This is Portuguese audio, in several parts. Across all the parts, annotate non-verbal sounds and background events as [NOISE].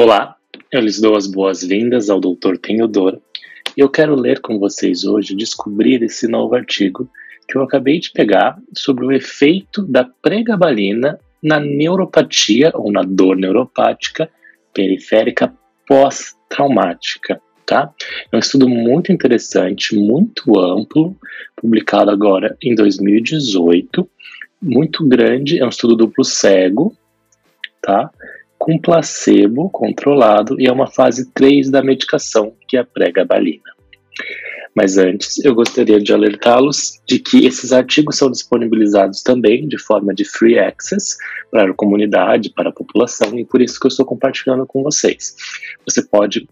Olá, eu lhes dou as boas-vindas ao Dr. Tenhodor e eu quero ler com vocês hoje, descobrir esse novo artigo que eu acabei de pegar sobre o efeito da pregabalina na neuropatia ou na dor neuropática periférica pós-traumática. Tá? É um estudo muito interessante, muito amplo, publicado agora em 2018, muito grande, é um estudo duplo cego, tá? Com placebo controlado e é uma fase 3 da medicação, que é a pregabalina. Mas antes, eu gostaria de alertá-los de que esses artigos são disponibilizados também de forma de free access para a comunidade, para a população, e por isso que eu estou compartilhando com vocês. Você pode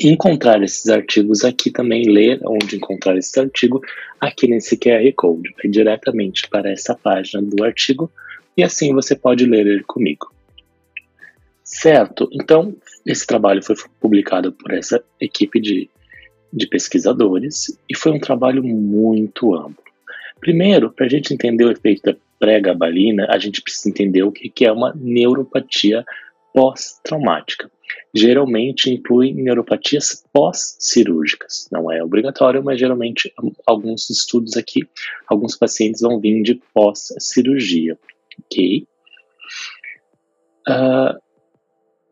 encontrar esses artigos aqui também, ler onde encontrar esse artigo, aqui nesse QR Code. Vai diretamente para essa página do artigo e assim você pode ler ele comigo. Certo, então esse trabalho foi publicado por essa equipe de, de pesquisadores e foi um trabalho muito amplo. Primeiro, para a gente entender o efeito da pré-gabalina, a gente precisa entender o que, é uma neuropatia pós-traumática. Geralmente inclui neuropatias pós-cirúrgicas. Não é obrigatório, mas geralmente alguns estudos aqui, alguns pacientes vão vir de pós-cirurgia. Ok? Uh,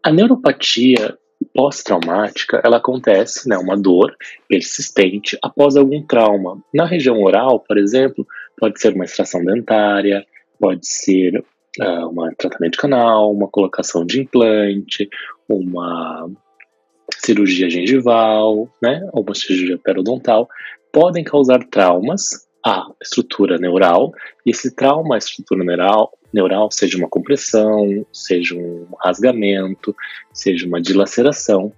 a neuropatia pós-traumática, ela acontece, né, uma dor persistente após algum trauma. Na região oral, por exemplo, pode ser uma extração dentária, pode ser uh, um tratamento canal, uma colocação de implante, uma cirurgia gengival, né, ou uma cirurgia periodontal, podem causar traumas à estrutura neural, e esse trauma à estrutura neural neural, seja uma compressão, seja um rasgamento, seja uma dilaceração,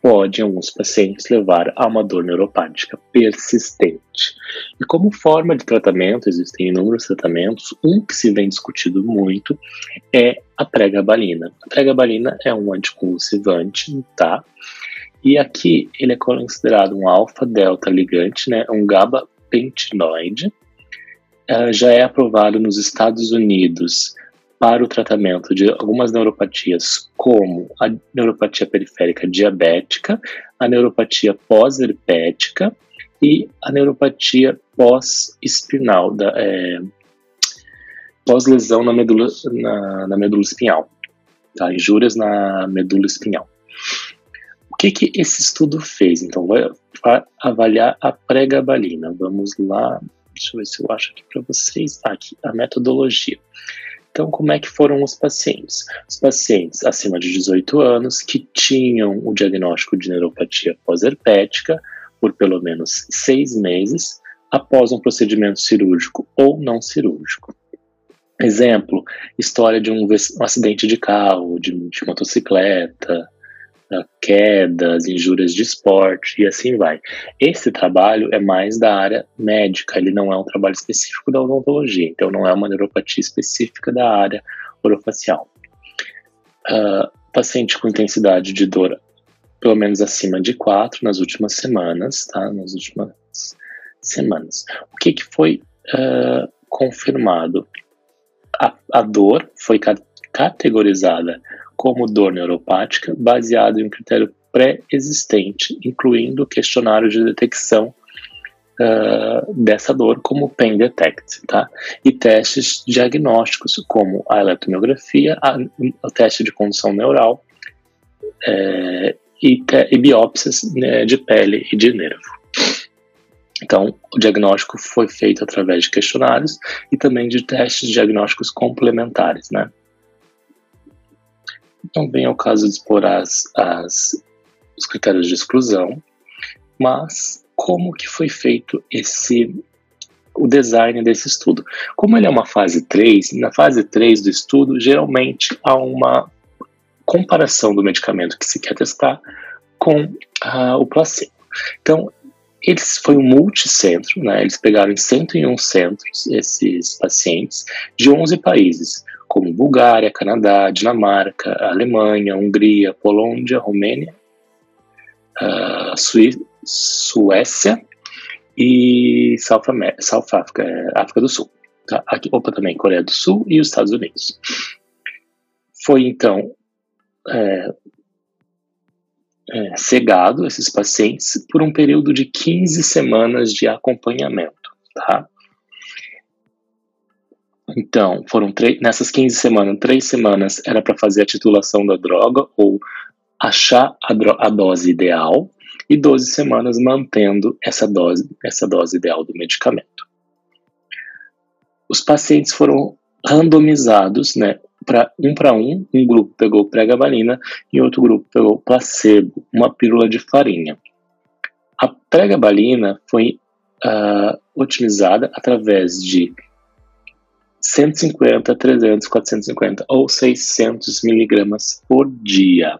pode, em alguns pacientes, levar a uma dor neuropática persistente. E como forma de tratamento, existem inúmeros tratamentos. Um que se vem discutido muito é a pregabalina. A pregabalina é um anticonvulsivante, tá? E aqui ele é considerado um alfa-delta ligante, né? Um gabapentinoide, uh, já é aprovado nos Estados Unidos para o tratamento de algumas neuropatias, como a neuropatia periférica diabética, a neuropatia pós-herpética e a neuropatia pós-espinal, é, pós-lesão na medula, na, na medula espinhal, tá? injúrias na medula espinhal. Que, que esse estudo fez? Então, vai avaliar a pregabalina. Vamos lá, Deixa eu ver se eu acho aqui para vocês. Ah, aqui, a metodologia. Então, como é que foram os pacientes? Os pacientes acima de 18 anos que tinham o diagnóstico de neuropatia pós-herpética por pelo menos seis meses após um procedimento cirúrgico ou não cirúrgico. Exemplo, história de um, um acidente de carro, de, de motocicleta, quedas, injúrias de esporte e assim vai. Esse trabalho é mais da área médica, ele não é um trabalho específico da odontologia, então não é uma neuropatia específica da área orofacial. Uh, paciente com intensidade de dor pelo menos acima de 4 nas últimas semanas, tá? Nas últimas semanas. O que, que foi uh, confirmado? A, a dor foi categorizada como dor neuropática baseado em um critério pré-existente, incluindo o questionário de detecção uh, dessa dor como Pain Detect, tá? E testes diagnósticos como a eletromiografia, a, o teste de condução neural é, e, te, e, biópsias né, de pele e de nervo. Então, o diagnóstico foi feito através de questionários e também de testes diagnósticos complementares, né? Não vem ao caso de explorar as, as, os critérios de exclusão, mas como que foi feito esse o design desse estudo. Como ele é uma fase 3, na fase 3 do estudo, geralmente há uma comparação do medicamento que se quer testar com uh, o placebo. Então, eles foi um multicentro, né? Eles pegaram em 101 centros esses pacientes de 11 países como Bulgária, Canadá, Dinamarca, Alemanha, Hungria, Polônia, Romênia, uh, Suécia e South, South Africa, África do Sul. Tá? Aqui, opa, também Coreia do Sul e os Estados Unidos. Foi então é, é, cegado esses pacientes por um período de 15 semanas de acompanhamento, tá? Então, foram nessas 15 semanas, três semanas era para fazer a titulação da droga ou achar a, a, dose ideal e 12 semanas mantendo essa dose, essa dose ideal do medicamento. Os pacientes foram randomizados, né, para um para um, um grupo pegou pregabalina e outro grupo pegou placebo, uma pílula de farinha. A pregabalina foi uh, utilizada através de 150, 300, 450 ou 600 miligramas por dia.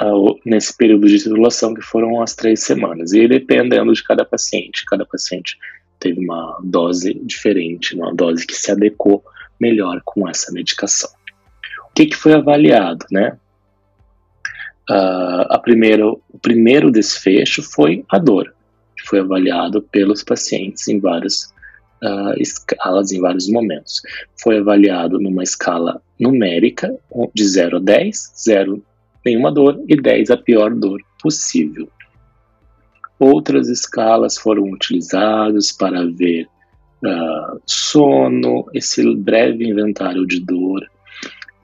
Uh, nesse período de titulação que foram as três semanas. E dependendo de cada paciente, cada paciente teve uma dose diferente, uma dose que se adequou melhor com essa medicação. O que, que foi avaliado, né? Uh, a primeiro, o primeiro desfecho foi a dor, que foi avaliado pelos pacientes em várias uh, escalas, em vários momentos. Foi avaliado numa escala numérica de 0 a 10, 0 nenhuma dor e 10 a pior dor possível. Outras escalas foram utilizadas para ver uh, sono, esse breve inventário de dor,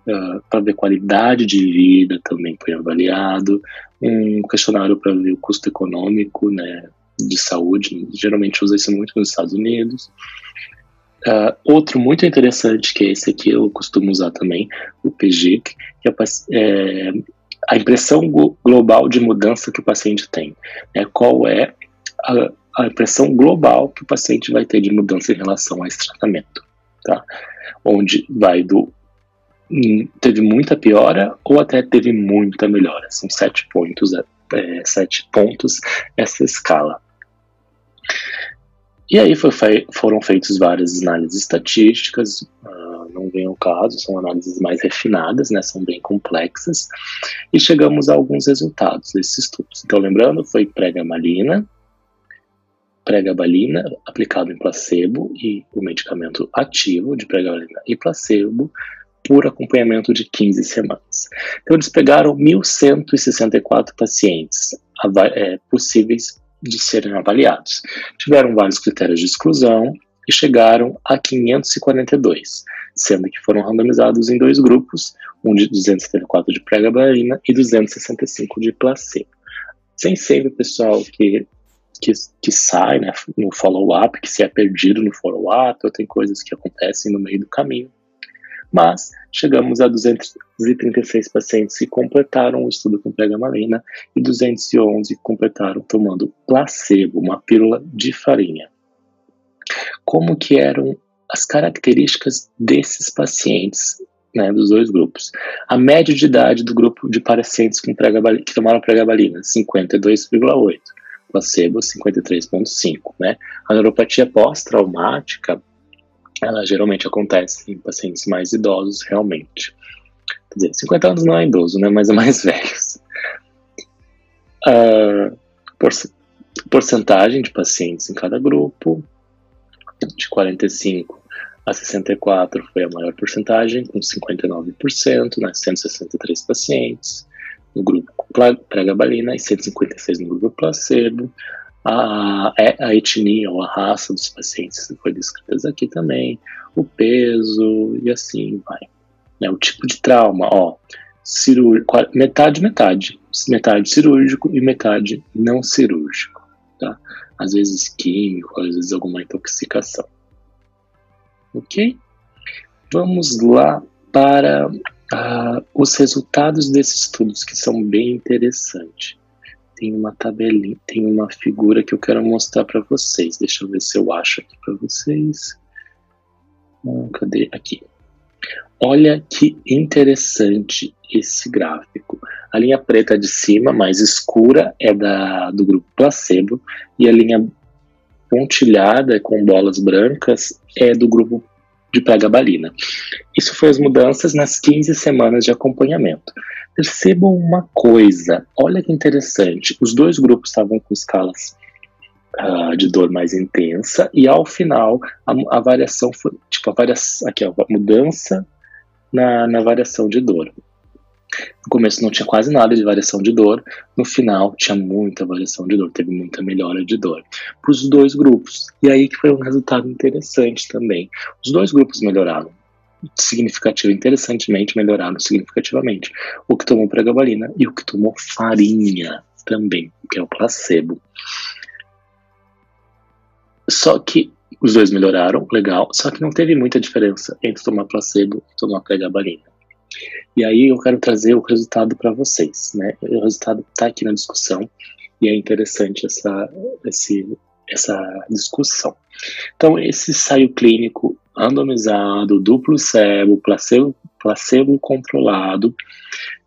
uh, para ver qualidade de vida também foi avaliado, um questionário para ver o custo econômico né, de saúde, geralmente usa isso muito nos Estados Unidos. Uh, outro muito interessante, que é esse aqui, eu costumo usar também, o PGIC, que é, é a impressão global de mudança que o paciente tem. Né? Qual é a, a impressão global que o paciente vai ter de mudança em relação a esse tratamento, tá? Onde vai do hum, teve muita piora ou até teve muita melhora. São sete pontos, é, é sete pontos essa escala. E aí foi, foram feitas várias análises estatísticas, uh, não vem ao caso, são análises mais refinadas, né, são bem complexas, e chegamos a alguns resultados desses estudos. Então, lembrando, foi pregabalina, pregabalina aplicado em placebo e o medicamento ativo de pregabalina e placebo por acompanhamento de 15 semanas. Então, eles pegaram 1.164 pacientes é, possíveis de serem avaliados. Tiveram vários critérios de exclusão e chegaram a 542, sendo que foram randomizados em dois grupos, um de 274 de pregabalina e 265 de placebo. Sem sempre, pessoal, que que, que sai né, no follow-up, que se é perdido no follow-up, ou tem coisas que acontecem no meio do caminho. Mas chegamos a 236 pacientes que completaram o estudo com pregabalina e 211 completaram tomando placebo, uma pílula de farinha. Como que eram as características desses pacientes né, dos dois grupos. A média de idade do grupo de pacientes que tomaram pregabalina, 52,8 placebo 53,5, né? A neuropatia pós-traumática, ela geralmente acontece em pacientes mais idosos, realmente. Quer dizer, 50 anos não é idoso, né? Mas é mais [LAUGHS] velhos. Uh, porcentagem de pacientes em cada grupo, de 45 a 64 foi a maior porcentagem, com 59%, né, 163 pacientes no grupo pregabalina e 156 no grupo placebo. A, a etnia ou a raça dos pacientes foi descrita aqui também, o peso e assim vai. Né, o tipo de trauma, ó, metade, metade, metade cirúrgico e metade não cirúrgico, tá? Às vezes químico, às vezes alguma intoxicação. Ok? Vamos lá para ah, os resultados desses estudos que são bem interessantes. Tem uma tabelinha, tem uma figura que eu quero mostrar para vocês. Deixa eu ver se eu acho aqui para vocês. Hum, cadê? Aqui. Olha que interessante esse gráfico. A linha preta de cima, mais escura, é da, do grupo placebo, e a linha pontilhada com bolas brancas é do grupo de pregabalina. Isso foi as mudanças nas 15 semanas de acompanhamento. Percebam uma coisa, olha que interessante, os dois grupos estavam com escalas uh, de dor mais intensa e ao final a, a variação foi, tipo, a variação, aqui ó, a mudança na, na variação de dor. No começo não tinha quase nada de variação de dor, no final tinha muita variação de dor, teve muita melhora de dor para os dois grupos. E aí que foi um resultado interessante também. Os dois grupos melhoraram significativo, interessantemente melhoraram significativamente. O que tomou pregabalina e o que tomou farinha também, que é o placebo. Só que os dois melhoraram, legal, só que não teve muita diferença entre tomar placebo e tomar pregabalina. E aí eu quero trazer o resultado para vocês, né? O resultado está aqui na discussão e é interessante essa, esse, essa discussão. Então, esse ensaio clínico randomizado, duplo cego, placebo, placebo controlado,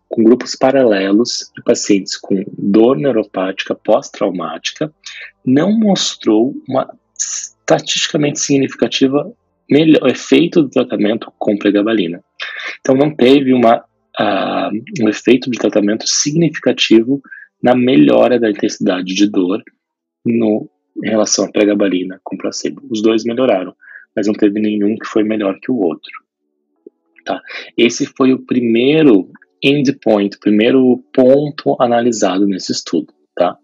com grupos paralelos de pacientes com dor neuropática pós-traumática, não mostrou uma estatisticamente significativa melhor, efeito do tratamento com pregabalina. Então, não teve uma, uh, um efeito de tratamento significativo na melhora da intensidade de dor no, em relação à pregabalina com placebo. Os dois melhoraram, mas não teve nenhum que foi melhor que o outro. Tá? Esse foi o primeiro endpoint, o primeiro ponto analisado nesse estudo. Tá?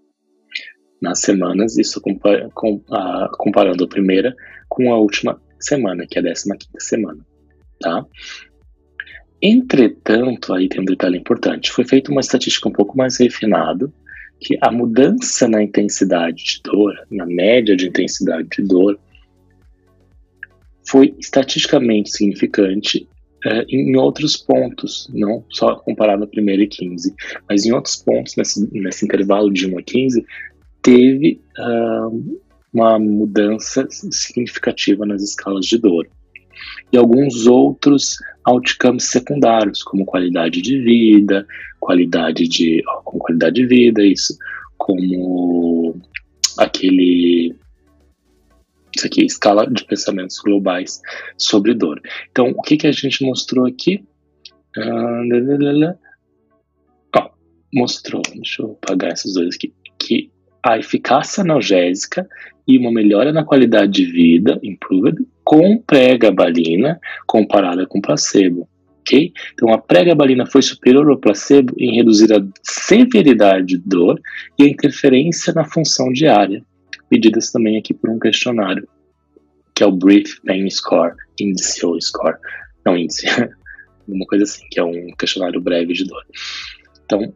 Nas semanas, isso comparando a primeira com a última semana, que é a 15 semana. Tá? Entretanto, aí tem um detalhe importante: foi feita uma estatística um pouco mais refinada, que a mudança na intensidade de dor, na média de intensidade de dor, foi estatisticamente significante é, em outros pontos, não só comparado a primeira e 15, mas em outros pontos, nesse, nesse intervalo de 1 a 15, teve uh, uma mudança significativa nas escalas de dor. E alguns outros outcomes secundários, como qualidade de vida, qualidade de, como qualidade de vida, isso, como aquele isso aqui, escala de pensamentos globais sobre dor. Então, o que, que a gente mostrou aqui? Ah, mostrou, deixa eu apagar esses dois aqui, que a eficácia analgésica e uma melhora na qualidade de vida, improved, com pregabalina comparada com placebo. Okay? Então, a pregabalina foi superior ao placebo em reduzir a severidade de dor e a interferência na função diária medidas também aqui por um questionário, que é o Brief Pain Score, índice ou score, não índice, [LAUGHS] uma coisa assim, que é um questionário breve de dor. Então,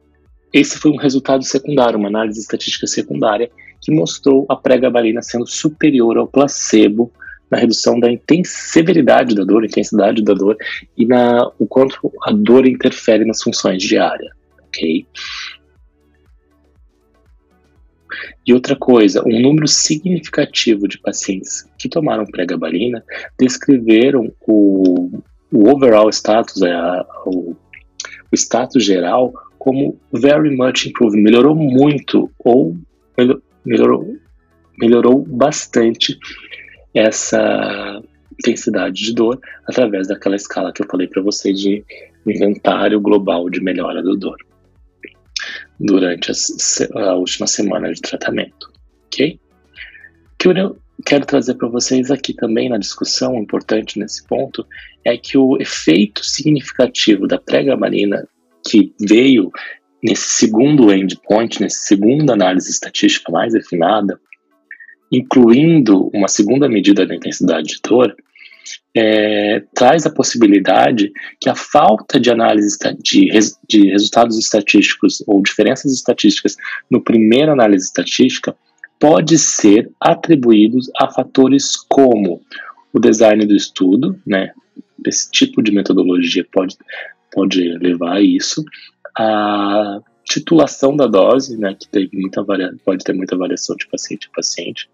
esse foi um resultado secundário, uma análise estatística secundária, que mostrou a pregabalina sendo superior ao placebo na redução da severidade da dor, intensidade da dor e na o quanto a dor interfere nas funções diárias, ok? E outra coisa, um número significativo de pacientes que tomaram pregabalina descreveram o, o overall status, é, a, o, o status geral, como very much improved, melhorou muito ou melhorou, melhorou bastante essa intensidade de dor através daquela escala que eu falei para vocês de inventário global de melhora do dor durante a, a última semana de tratamento, ok? Que eu quero trazer para vocês aqui também na discussão, importante nesse ponto, é que o efeito significativo da pregabalina que veio nesse segundo endpoint, nessa segunda análise estatística mais refinada, incluindo uma segunda medida da intensidade de dor, é, traz a possibilidade que a falta de análise de, de resultados estatísticos ou diferenças estatísticas no primeira análise estatística pode ser atribuídos a fatores como o design do estudo, né? Esse tipo de metodologia pode, pode levar a isso, a titulação da dose, né? Que tem muita pode ter muita variação de paciente a paciente,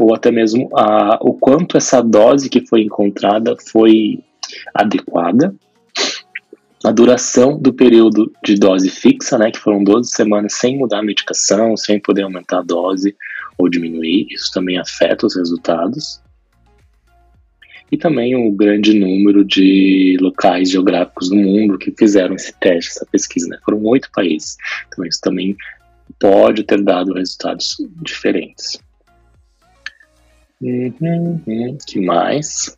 ou até mesmo a, o quanto essa dose que foi encontrada foi adequada, a duração do período de dose fixa, né, que foram 12 semanas sem mudar a medicação, sem poder aumentar a dose ou diminuir, isso também afeta os resultados. E também o grande número de locais geográficos do mundo que fizeram esse teste, essa pesquisa, né? Foram oito países. Então isso também pode ter dado resultados diferentes. Uhum, que mais?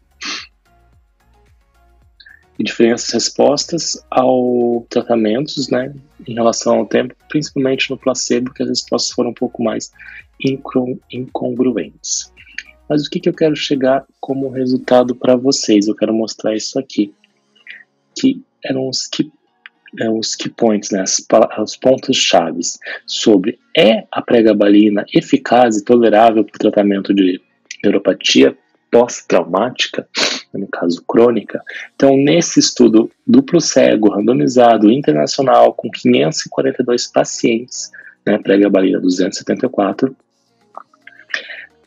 e diferentes respostas ao tratamentos, né, em relação ao tempo, principalmente no placebo, que as respostas foram um pouco mais incongruentes. Mas o que, que eu quero chegar como resultado para vocês? Eu quero mostrar isso aqui, que eram os key, é, os key points, né, as, os pontos chaves sobre é a pregabalina eficaz e tolerável para o tratamento de neuropatia pós-traumática, no caso crônica. Então, nesse estudo duplo cego, randomizado, internacional, com 542 pacientes, né, pregabalina 274,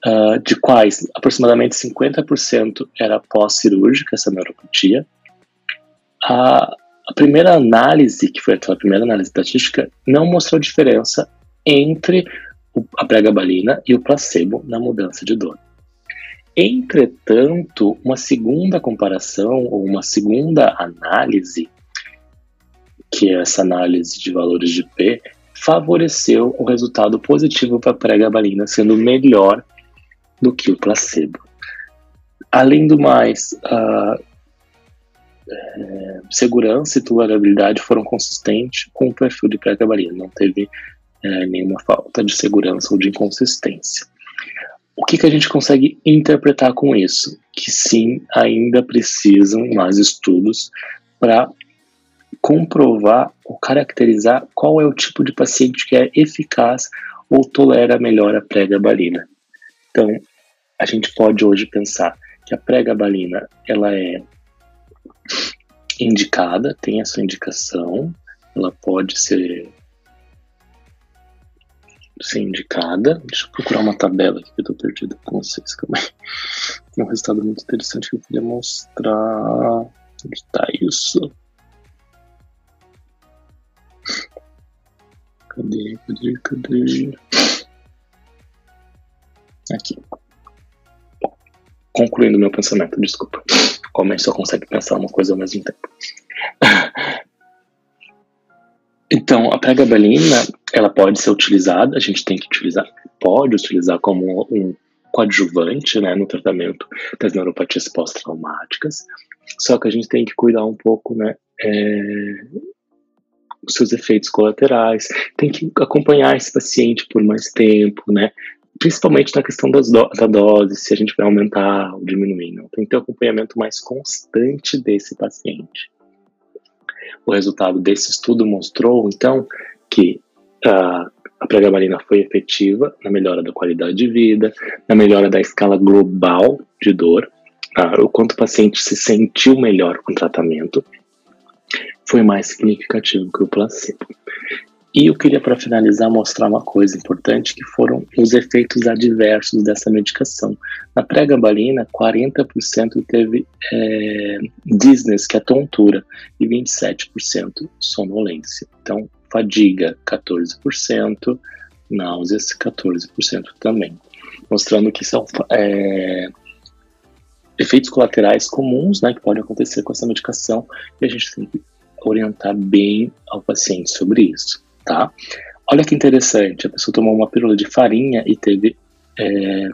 uh, de quais aproximadamente 50% era pós-cirúrgica, essa neuropatia. A, a primeira análise, que foi aquela primeira análise estatística, não mostrou diferença entre a pregabalina e o placebo na mudança de dor. Entretanto, uma segunda comparação ou uma segunda análise, que é essa análise de valores de P, favoreceu o resultado positivo para a pregabalina, sendo melhor do que o placebo. Além do mais, a é, segurança e tolerabilidade foram consistentes com o perfil de pregabalina, não teve é, nenhuma falta de segurança ou de inconsistência. O que, que a gente consegue interpretar com isso? Que sim, ainda precisam mais estudos para comprovar ou caracterizar qual é o tipo de paciente que é eficaz ou tolera melhor a pregabalina. Então, a gente pode hoje pensar que a pregabalina ela é indicada, tem a sua indicação, ela pode ser ser indicada. Deixa eu procurar uma tabela aqui que eu tô perdido com vocês. Calma aí. Tem um resultado muito interessante que eu queria mostrar. Onde tá isso? Cadê, cadê, cadê? Aqui. concluindo meu pensamento, desculpa. Como a gente só consegue pensar uma coisa ao mesmo tempo. [LAUGHS] Então, a pregabalina, ela pode ser utilizada, a gente tem que utilizar, pode utilizar como um coadjuvante, né, no tratamento das neuropatias pós-traumáticas, só que a gente tem que cuidar um pouco, né, é, os seus efeitos colaterais, tem que acompanhar esse paciente por mais tempo, né, principalmente na questão das do, da dose, se a gente vai aumentar ou diminuir, não, tem que ter um acompanhamento mais constante desse paciente. O resultado desse estudo mostrou, então, que a pregabalina foi efetiva na melhora da qualidade de vida, na melhora da escala global de dor, o quanto o paciente se sentiu melhor com o tratamento, foi mais significativo que o placebo. E eu queria, para finalizar, mostrar uma coisa importante, que foram os efeitos adversos dessa medicação. Na pregabalina, 40% teve é, que é tontura, e 27% sonolência. Então, fadiga, 14%, náuseas, 14% também. Mostrando que são é, efeitos colaterais comuns, né, que podem acontecer com essa medicação, e a gente tem que orientar bem ao paciente sobre isso tá? Olha que interessante, a pessoa tomou uma pílula de farinha e teve é,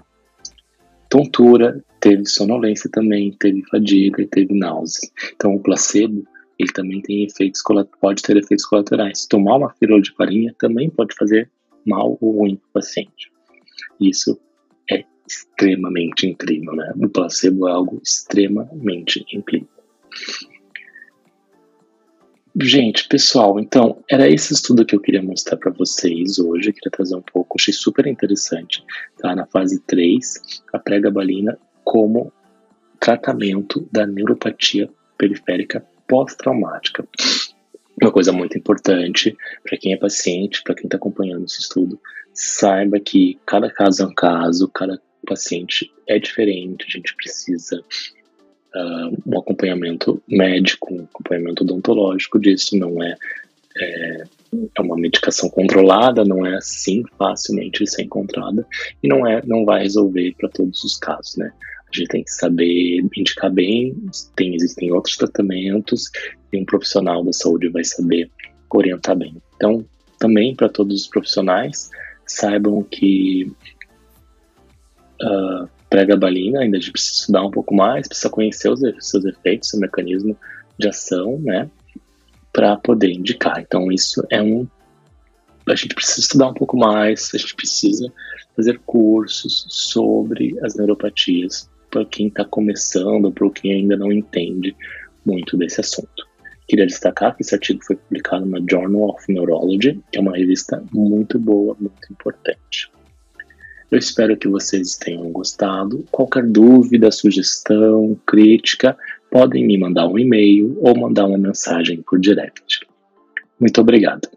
tontura, teve sonolência também, teve fadiga e teve náusea. Então, o placebo, ele também tem efeitos, pode ter efeitos colaterais. Tomar uma pílula de farinha também pode fazer mal ou ruim para o paciente. Isso é extremamente incrível, né? O placebo é algo extremamente incrível. Gente, pessoal, então era esse estudo que eu queria mostrar para vocês hoje. Eu queria trazer um pouco, achei super interessante, tá? Na fase 3, a pregabalina como tratamento da neuropatia periférica pós-traumática. Uma coisa muito importante para quem é paciente, para quem está acompanhando esse estudo, saiba que cada caso é um caso, cada paciente é diferente, a gente precisa uh, um acompanhamento médico, um acompanhamento odontológico disso, não é, é, é uma medicação controlada, não é assim facilmente ser encontrada e não é, não vai resolver para todos os casos, né? A gente tem que saber indicar bem, tem, existem outros tratamentos e um profissional da saúde vai saber orientar bem. Então, também para todos os profissionais, saibam que uh, pregabalina, ainda a gente precisa estudar um pouco mais, precisa conhecer os seus efeitos, seu mecanismo de ação, né, para poder indicar. Então, isso é um. A gente precisa estudar um pouco mais, a gente precisa fazer cursos sobre as neuropatias para quem está começando, para quem ainda não entende muito desse assunto. Queria destacar que esse artigo foi publicado na Journal of Neurology, que é uma revista muito boa, muito importante. Eu espero que vocês tenham gostado. Qualquer dúvida, sugestão, crítica, podem me mandar um e-mail ou mandar uma mensagem por direct. Muito obrigado.